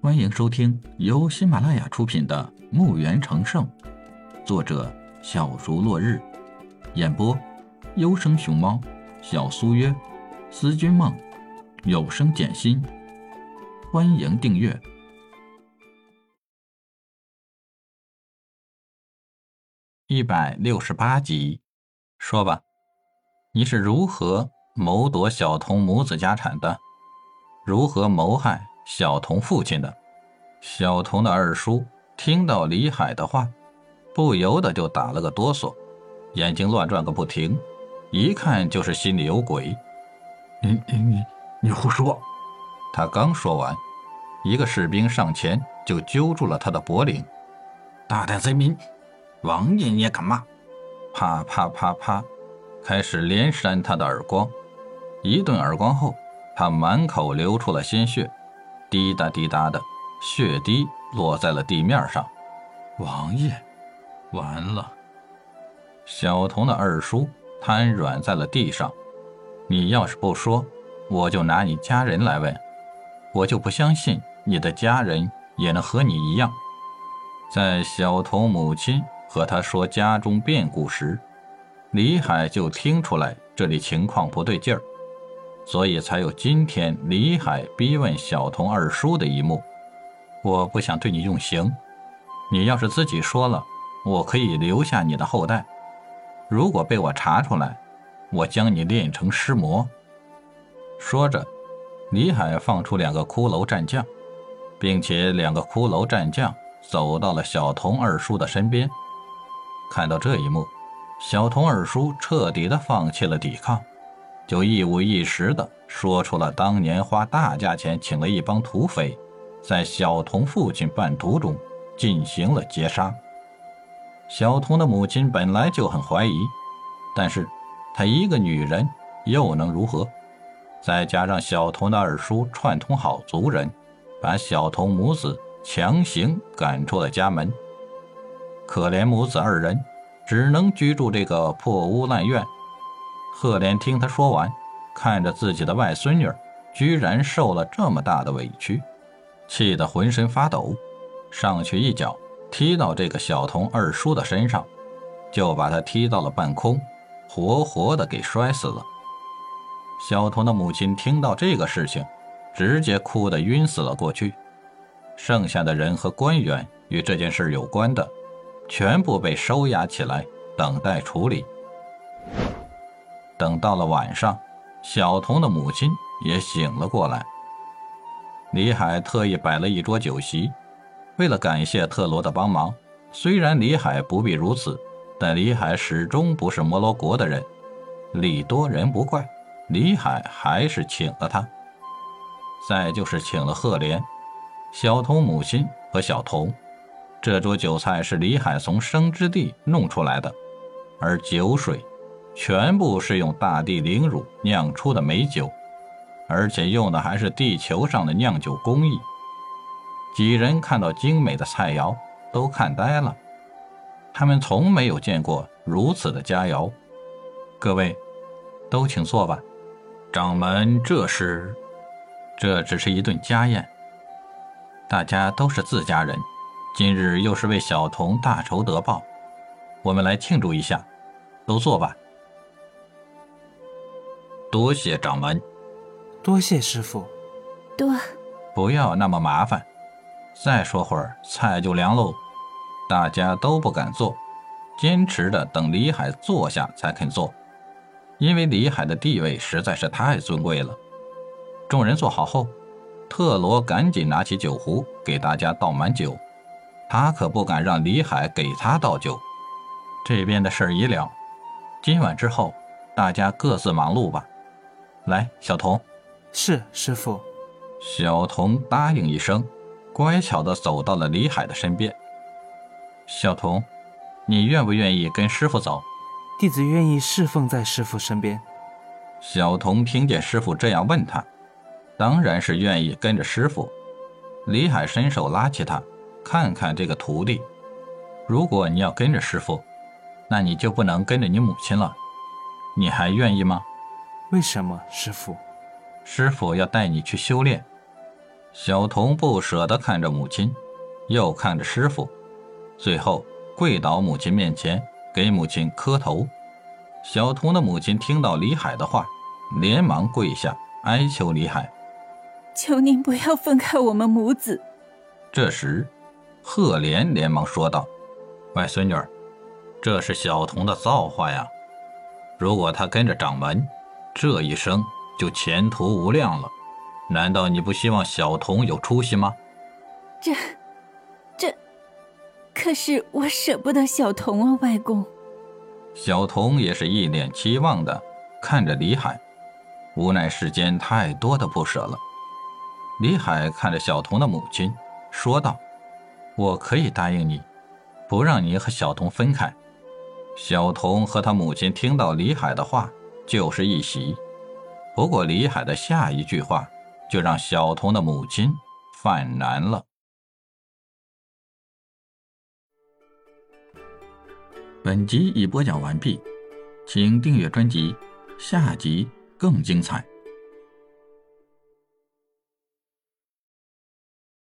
欢迎收听由喜马拉雅出品的《墓园成圣》，作者小竹落日，演播优生熊猫、小苏约、思君梦、有声简心。欢迎订阅一百六十八集。说吧，你是如何谋夺小童母子家产的？如何谋害小童父亲的？小童的二叔听到李海的话，不由得就打了个哆嗦，眼睛乱转个不停，一看就是心里有鬼。你你你你胡说！他刚说完，一个士兵上前就揪住了他的脖领。大胆贼民，王爷你也敢骂？啪啪啪啪，开始连扇他的耳光。一顿耳光后，他满口流出了鲜血，滴答滴答的。血滴落在了地面上，王爷，完了！小童的二叔瘫软在了地上。你要是不说，我就拿你家人来问，我就不相信你的家人也能和你一样。在小童母亲和他说家中变故时，李海就听出来这里情况不对劲儿，所以才有今天李海逼问小童二叔的一幕。我不想对你用刑，你要是自己说了，我可以留下你的后代。如果被我查出来，我将你炼成尸魔。说着，李海放出两个骷髅战将，并且两个骷髅战将走到了小童二叔的身边。看到这一幕，小童二叔彻底的放弃了抵抗，就一五一十的说出了当年花大价钱请了一帮土匪。在小童父亲半途中进行了劫杀。小童的母亲本来就很怀疑，但是她一个女人又能如何？再加上小童的二叔串通好族人，把小童母子强行赶出了家门。可怜母子二人只能居住这个破屋烂院。赫连听他说完，看着自己的外孙女居然受了这么大的委屈。气得浑身发抖，上去一脚踢到这个小童二叔的身上，就把他踢到了半空，活活的给摔死了。小童的母亲听到这个事情，直接哭得晕死了过去。剩下的人和官员与这件事有关的，全部被收押起来，等待处理。等到了晚上，小童的母亲也醒了过来。李海特意摆了一桌酒席，为了感谢特罗的帮忙。虽然李海不必如此，但李海始终不是摩罗国的人，礼多人不怪。李海还是请了他。再就是请了赫连、小童母亲和小童。这桌酒菜是李海从生之地弄出来的，而酒水全部是用大地灵乳酿出的美酒。而且用的还是地球上的酿酒工艺。几人看到精美的菜肴，都看呆了。他们从没有见过如此的佳肴。各位，都请坐吧。掌门，这是？这只是一顿家宴。大家都是自家人，今日又是为小童大仇得报，我们来庆祝一下。都坐吧。多谢掌门。多谢师傅，多不要那么麻烦。再说会儿菜就凉喽。大家都不敢坐，坚持的等李海坐下才肯坐，因为李海的地位实在是太尊贵了。众人坐好后，特罗赶紧拿起酒壶给大家倒满酒，他可不敢让李海给他倒酒。这边的事儿已了，今晚之后大家各自忙碌吧。来，小童。是师傅，小童答应一声，乖巧的走到了李海的身边。小童，你愿不愿意跟师傅走？弟子愿意侍奉在师傅身边。小童听见师傅这样问他，当然是愿意跟着师傅。李海伸手拉起他，看看这个徒弟。如果你要跟着师傅，那你就不能跟着你母亲了。你还愿意吗？为什么，师傅？师傅要带你去修炼，小童不舍得看着母亲，又看着师傅，最后跪倒母亲面前，给母亲磕头。小童的母亲听到李海的话，连忙跪下哀求李海：“求您不要分开我们母子。”这时，赫连连忙说道：“外孙女儿，这是小童的造化呀！如果他跟着掌门，这一生就前途无量了。”难道你不希望小童有出息吗？这，这，可是我舍不得小童啊，外公。小童也是一脸期望的看着李海，无奈世间太多的不舍了。李海看着小童的母亲，说道：“我可以答应你，不让你和小童分开。”小童和他母亲听到李海的话，就是一席。不过李海的下一句话。就让小童的母亲犯难了。本集已播讲完毕，请订阅专辑，下集更精彩。